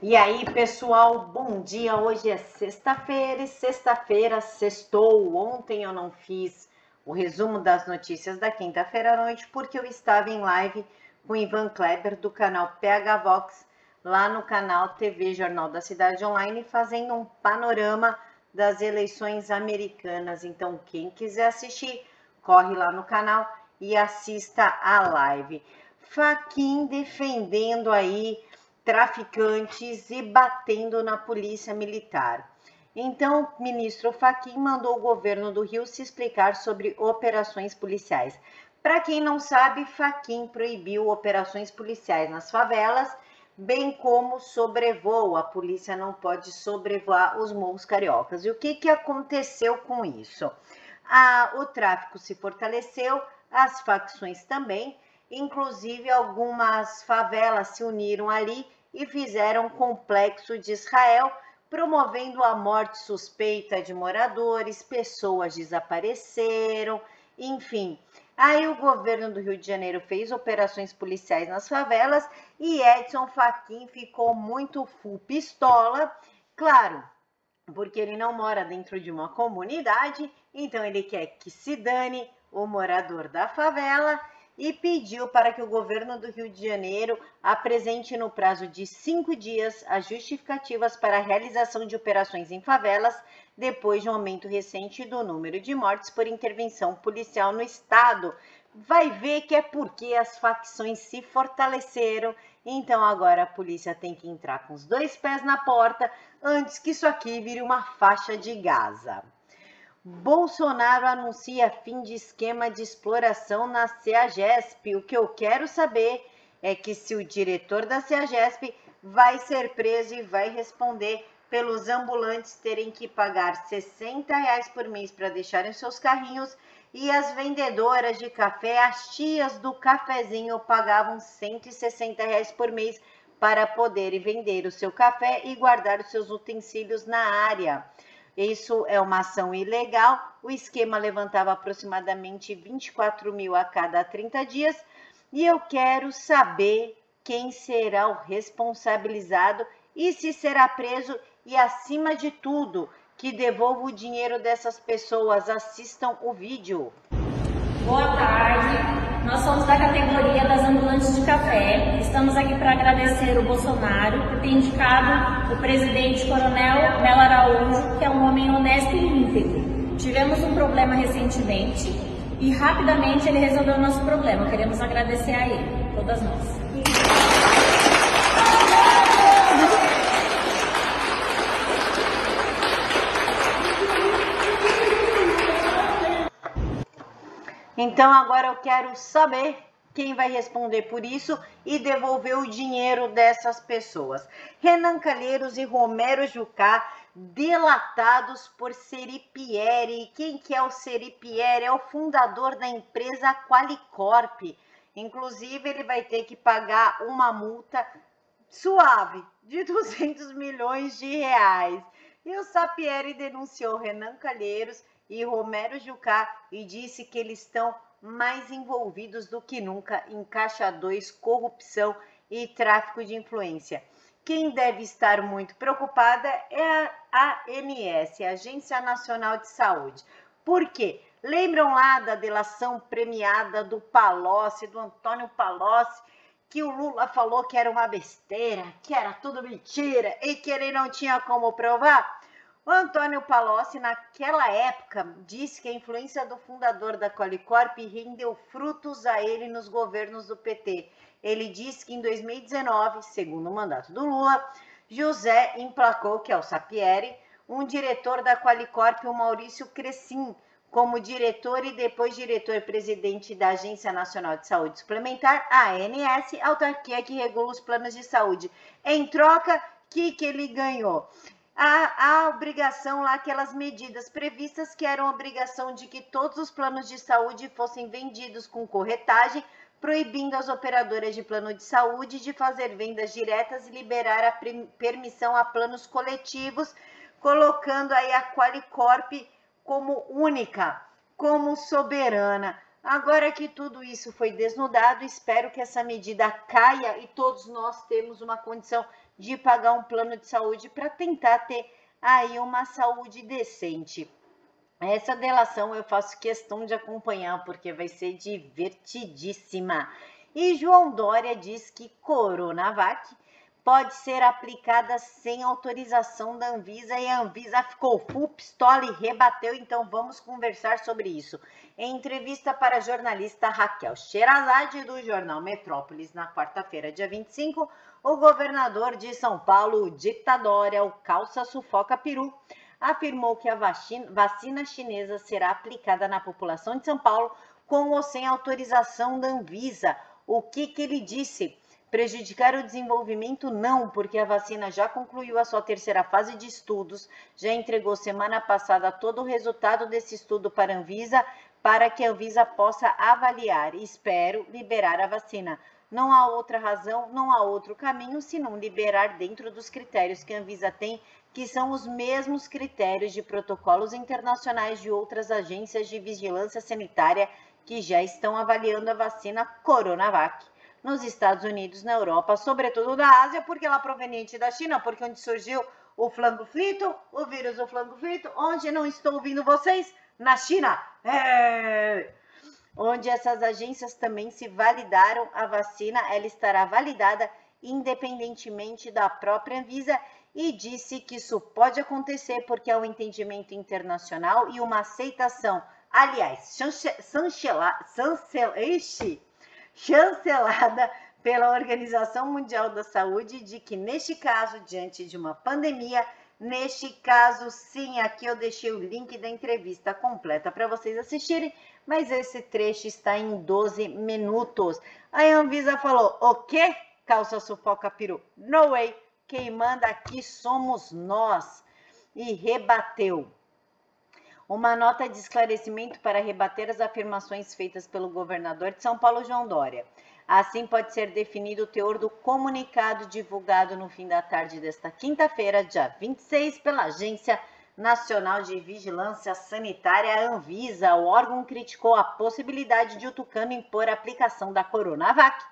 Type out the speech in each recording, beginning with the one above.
E aí, pessoal, bom dia. Hoje é sexta-feira e sexta-feira sextou. Ontem eu não fiz o resumo das notícias da quinta-feira à noite porque eu estava em live com Ivan Kleber do canal PH Vox, lá no canal TV Jornal da Cidade Online, fazendo um panorama das eleições americanas. Então, quem quiser assistir, corre lá no canal e assista a live. Faquin defendendo aí traficantes e batendo na polícia militar. Então, o ministro Fachin mandou o governo do Rio se explicar sobre operações policiais. Para quem não sabe, Fachin proibiu operações policiais nas favelas, bem como sobrevoo. A polícia não pode sobrevoar os morros cariocas. E o que, que aconteceu com isso? Ah, o tráfico se fortaleceu, as facções também, inclusive algumas favelas se uniram ali e fizeram complexo de Israel, promovendo a morte suspeita de moradores, pessoas desapareceram, enfim. Aí o governo do Rio de Janeiro fez operações policiais nas favelas e Edson Fachin ficou muito full pistola, claro, porque ele não mora dentro de uma comunidade, então ele quer que se dane o morador da favela e pediu para que o governo do Rio de Janeiro apresente no prazo de cinco dias as justificativas para a realização de operações em favelas, depois de um aumento recente do número de mortes por intervenção policial no estado. Vai ver que é porque as facções se fortaleceram, então agora a polícia tem que entrar com os dois pés na porta antes que isso aqui vire uma faixa de Gaza. Bolsonaro anuncia fim de esquema de exploração na CEAGESP. O que eu quero saber é que se o diretor da CEAGESP vai ser preso e vai responder pelos ambulantes terem que pagar 60 reais por mês para deixarem seus carrinhos e as vendedoras de café, as tias do cafezinho, pagavam 160 reais por mês para poderem vender o seu café e guardar os seus utensílios na área. Isso é uma ação ilegal. O esquema levantava aproximadamente 24 mil a cada 30 dias. E eu quero saber quem será o responsabilizado e se será preso. E, acima de tudo, que devolva o dinheiro dessas pessoas. Assistam o vídeo. Boa tarde. Nós somos da categoria das ambulantes de café. Estamos aqui para agradecer o Bolsonaro por ter indicado o presidente Coronel Melo Araújo, que é um homem honesto e íntegro. Tivemos um problema recentemente e rapidamente ele resolveu o nosso problema. Queremos agradecer a ele, todas nós. Então agora eu quero saber quem vai responder por isso e devolver o dinheiro dessas pessoas. Renan Calheiros e Romero Jucá delatados por Seripieri. Quem que é o Seripieri? É o fundador da empresa Qualicorp. Inclusive, ele vai ter que pagar uma multa suave de 200 milhões de reais. E o Sapieri denunciou Renan Calheiros e Romero Jucá e disse que eles estão mais envolvidos do que nunca em Caixa 2, corrupção e tráfico de influência. Quem deve estar muito preocupada é a ANS, a Agência Nacional de Saúde. Por quê? Lembram lá da delação premiada do Palocci, do Antônio Palocci, que o Lula falou que era uma besteira, que era tudo mentira e que ele não tinha como provar? O Antônio Palocci, naquela época, disse que a influência do fundador da Qualicorp rendeu frutos a ele nos governos do PT. Ele disse que em 2019, segundo o mandato do Lula, José emplacou, que é o Sapieri, um diretor da Qualicorp, o Maurício Crescim, como diretor e depois diretor-presidente da Agência Nacional de Saúde Suplementar, ANS, autarquia que regula os planos de saúde. Em troca, o que, que ele ganhou? A, a obrigação lá, aquelas medidas previstas que eram obrigação de que todos os planos de saúde fossem vendidos com corretagem, proibindo as operadoras de plano de saúde de fazer vendas diretas e liberar a permissão a planos coletivos, colocando aí a Qualicorp como única, como soberana. Agora que tudo isso foi desnudado, espero que essa medida caia e todos nós temos uma condição de pagar um plano de saúde para tentar ter aí uma saúde decente. Essa delação eu faço questão de acompanhar porque vai ser divertidíssima. E João Dória diz que Coronavac pode ser aplicada sem autorização da Anvisa e a Anvisa ficou full pistola e rebateu, então vamos conversar sobre isso. Em entrevista para a jornalista Raquel Sherazade do jornal Metrópolis na quarta-feira, dia 25, o governador de São Paulo, ditador, é o calça sufoca peru, afirmou que a vacina, chinesa será aplicada na população de São Paulo com ou sem autorização da Anvisa. O que, que ele disse? Prejudicar o desenvolvimento, não, porque a vacina já concluiu a sua terceira fase de estudos, já entregou semana passada todo o resultado desse estudo para a Anvisa, para que a Anvisa possa avaliar espero, liberar a vacina. Não há outra razão, não há outro caminho senão liberar dentro dos critérios que a Anvisa tem, que são os mesmos critérios de protocolos internacionais de outras agências de vigilância sanitária que já estão avaliando a vacina Coronavac nos Estados Unidos, na Europa, sobretudo na Ásia, porque ela é proveniente da China, porque onde surgiu o flango frito, o vírus do flango frito, onde não estou ouvindo vocês? Na China. É... Onde essas agências também se validaram a vacina, ela estará validada independentemente da própria Anvisa e disse que isso pode acontecer porque é um entendimento internacional e uma aceitação, aliás, chancelada, chancel, chancelada pela Organização Mundial da Saúde de que neste caso, diante de uma pandemia, neste caso, sim, aqui eu deixei o link da entrevista completa para vocês assistirem, mas esse trecho está em 12 minutos. A Anvisa falou: "O quê? Calça sufoca peru? No way. Quem manda aqui somos nós." E rebateu uma nota de esclarecimento para rebater as afirmações feitas pelo governador de São Paulo, João Dória. Assim pode ser definido o teor do comunicado divulgado no fim da tarde desta quinta-feira, dia 26, pela Agência Nacional de Vigilância Sanitária Anvisa. O órgão criticou a possibilidade de o Tucano impor a aplicação da Coronavac,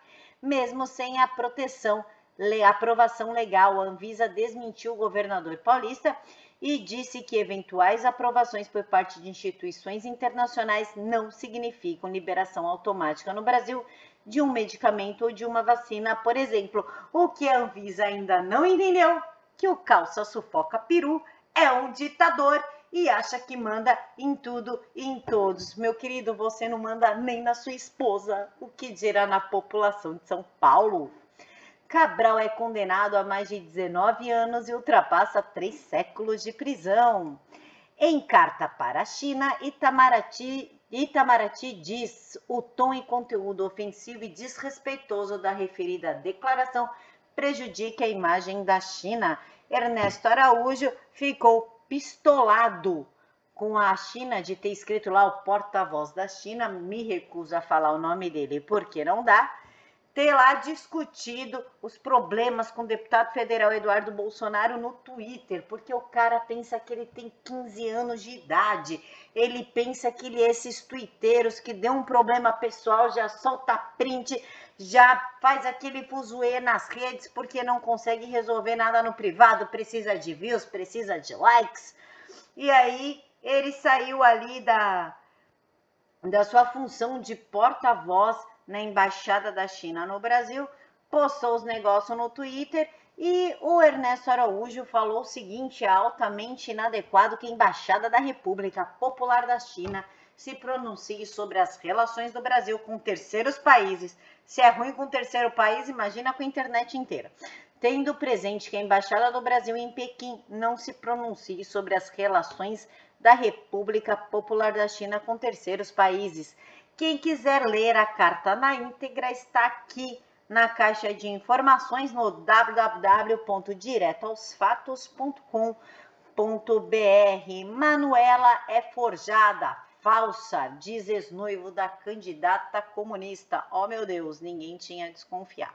mesmo sem a proteção, aprovação legal. A Anvisa desmentiu o governador paulista e disse que eventuais aprovações por parte de instituições internacionais não significam liberação automática no Brasil de um medicamento ou de uma vacina, por exemplo. O que a Anvisa ainda não entendeu que o calça sufoca peru é um ditador e acha que manda em tudo e em todos. Meu querido, você não manda nem na sua esposa, o que dirá na população de São Paulo? Cabral é condenado a mais de 19 anos e ultrapassa três séculos de prisão. Em carta para a China, Itamaraty, Itamaraty diz o tom e conteúdo ofensivo e desrespeitoso da referida declaração prejudica a imagem da China. Ernesto Araújo ficou pistolado com a China de ter escrito lá o porta-voz da China. Me recuso a falar o nome dele porque não dá ter lá discutido os problemas com o deputado federal Eduardo Bolsonaro no Twitter, porque o cara pensa que ele tem 15 anos de idade, ele pensa que ele é esses twitteiros que deu um problema pessoal, já solta print, já faz aquele fuzuê nas redes porque não consegue resolver nada no privado, precisa de views, precisa de likes. E aí ele saiu ali da, da sua função de porta-voz na Embaixada da China no Brasil, postou os negócios no Twitter e o Ernesto Araújo falou o seguinte: é altamente inadequado que a Embaixada da República Popular da China se pronuncie sobre as relações do Brasil com terceiros países. Se é ruim com terceiro país, imagina com a internet inteira. Tendo presente que a Embaixada do Brasil em Pequim não se pronuncie sobre as relações da República Popular da China com terceiros países. Quem quiser ler a carta na íntegra está aqui na caixa de informações no www.diretoaosfatos.com.br. Manuela é forjada, falsa, diz ex-noivo da candidata comunista. Oh meu Deus, ninguém tinha desconfiado.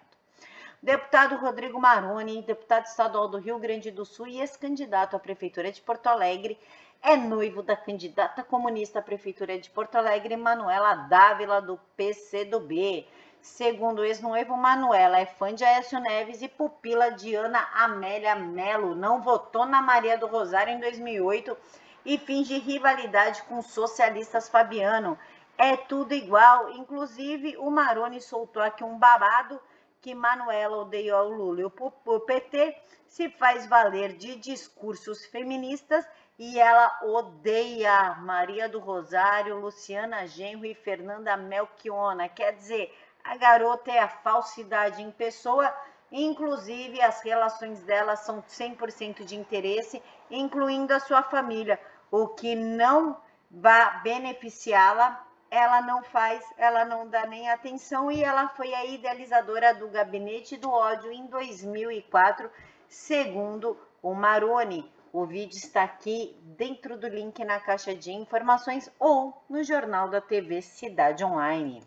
Deputado Rodrigo Maroni, deputado estadual do Rio Grande do Sul e ex-candidato à Prefeitura de Porto Alegre, é noivo da candidata comunista à Prefeitura de Porto Alegre, Manuela Dávila, do PCdoB. Segundo o ex-noivo, Manuela é fã de Aécio Neves e pupila de Ana Amélia Melo. Não votou na Maria do Rosário em 2008 e finge rivalidade com socialistas Fabiano. É tudo igual, inclusive o Maroni soltou aqui um babado que Manuela odeia o Lula e o PT se faz valer de discursos feministas e ela odeia Maria do Rosário, Luciana Genro e Fernanda Melchiona. Quer dizer, a garota é a falsidade em pessoa, inclusive as relações dela são 100% de interesse, incluindo a sua família. O que não vai beneficiá-la ela não faz, ela não dá nem atenção e ela foi a idealizadora do Gabinete do Ódio em 2004, segundo o Maroni. O vídeo está aqui dentro do link na caixa de informações ou no jornal da TV Cidade Online.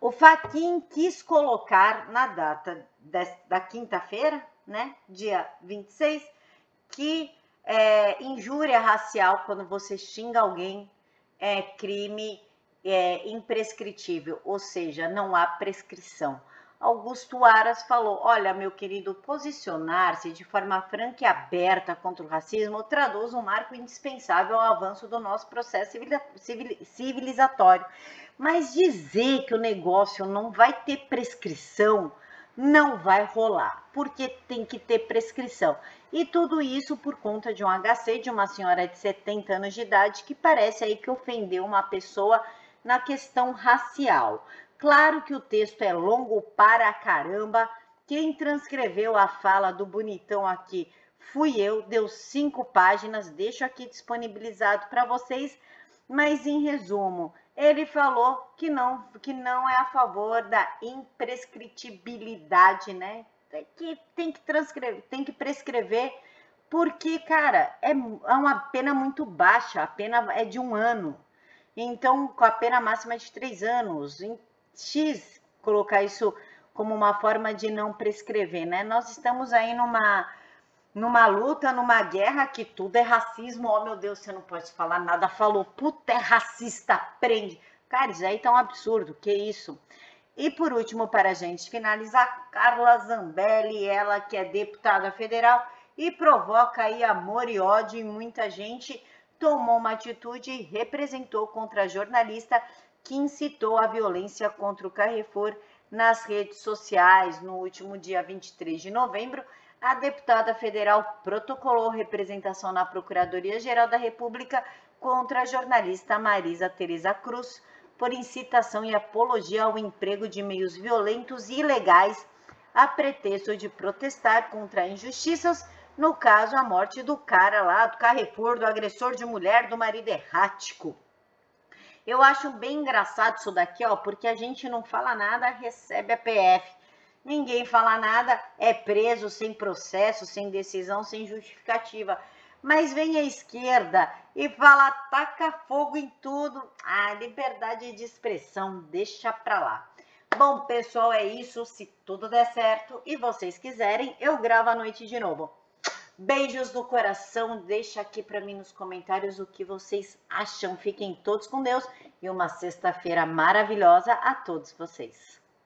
O Faquin quis colocar na data da quinta-feira, né, dia 26, que é, injúria racial, quando você xinga alguém é crime é, imprescritível, ou seja, não há prescrição. Augusto Aras falou: Olha, meu querido, posicionar-se de forma franca e aberta contra o racismo traduz um marco indispensável ao avanço do nosso processo civilizatório. Mas dizer que o negócio não vai ter prescrição não vai rolar, porque tem que ter prescrição. E tudo isso por conta de um HC de uma senhora de 70 anos de idade que parece aí que ofendeu uma pessoa na questão racial. Claro que o texto é longo para caramba. Quem transcreveu a fala do bonitão aqui fui eu, deu cinco páginas, deixo aqui disponibilizado para vocês. Mas em resumo, ele falou que não, que não é a favor da imprescritibilidade, né? Que tem que transcrever, tem que prescrever, porque, cara, é, é uma pena muito baixa, a pena é de um ano. Então, com a pena máxima de três anos, X, colocar isso como uma forma de não prescrever, né? Nós estamos aí numa numa luta, numa guerra que tudo é racismo. Oh, meu Deus, você não pode falar nada. Falou, puta, é racista, prende. Cara, isso aí tá um absurdo, que isso? E por último, para a gente finalizar, Carla Zambelli, ela que é deputada federal e provoca aí amor e ódio em muita gente, tomou uma atitude e representou contra a jornalista que incitou a violência contra o Carrefour nas redes sociais no último dia 23 de novembro a deputada federal protocolou representação na Procuradoria-Geral da República contra a jornalista Marisa Tereza Cruz por incitação e apologia ao emprego de meios violentos e ilegais a pretexto de protestar contra injustiças, no caso a morte do cara lá do Carrefour, do agressor de mulher, do marido errático. Eu acho bem engraçado isso daqui, ó, porque a gente não fala nada, recebe a PF ninguém fala nada, é preso sem processo, sem decisão, sem justificativa. Mas vem a esquerda e fala, taca fogo em tudo. Ah, liberdade de expressão, deixa pra lá. Bom, pessoal, é isso. Se tudo der certo e vocês quiserem, eu gravo à noite de novo. Beijos no coração. Deixa aqui para mim nos comentários o que vocês acham. Fiquem todos com Deus e uma sexta-feira maravilhosa a todos vocês.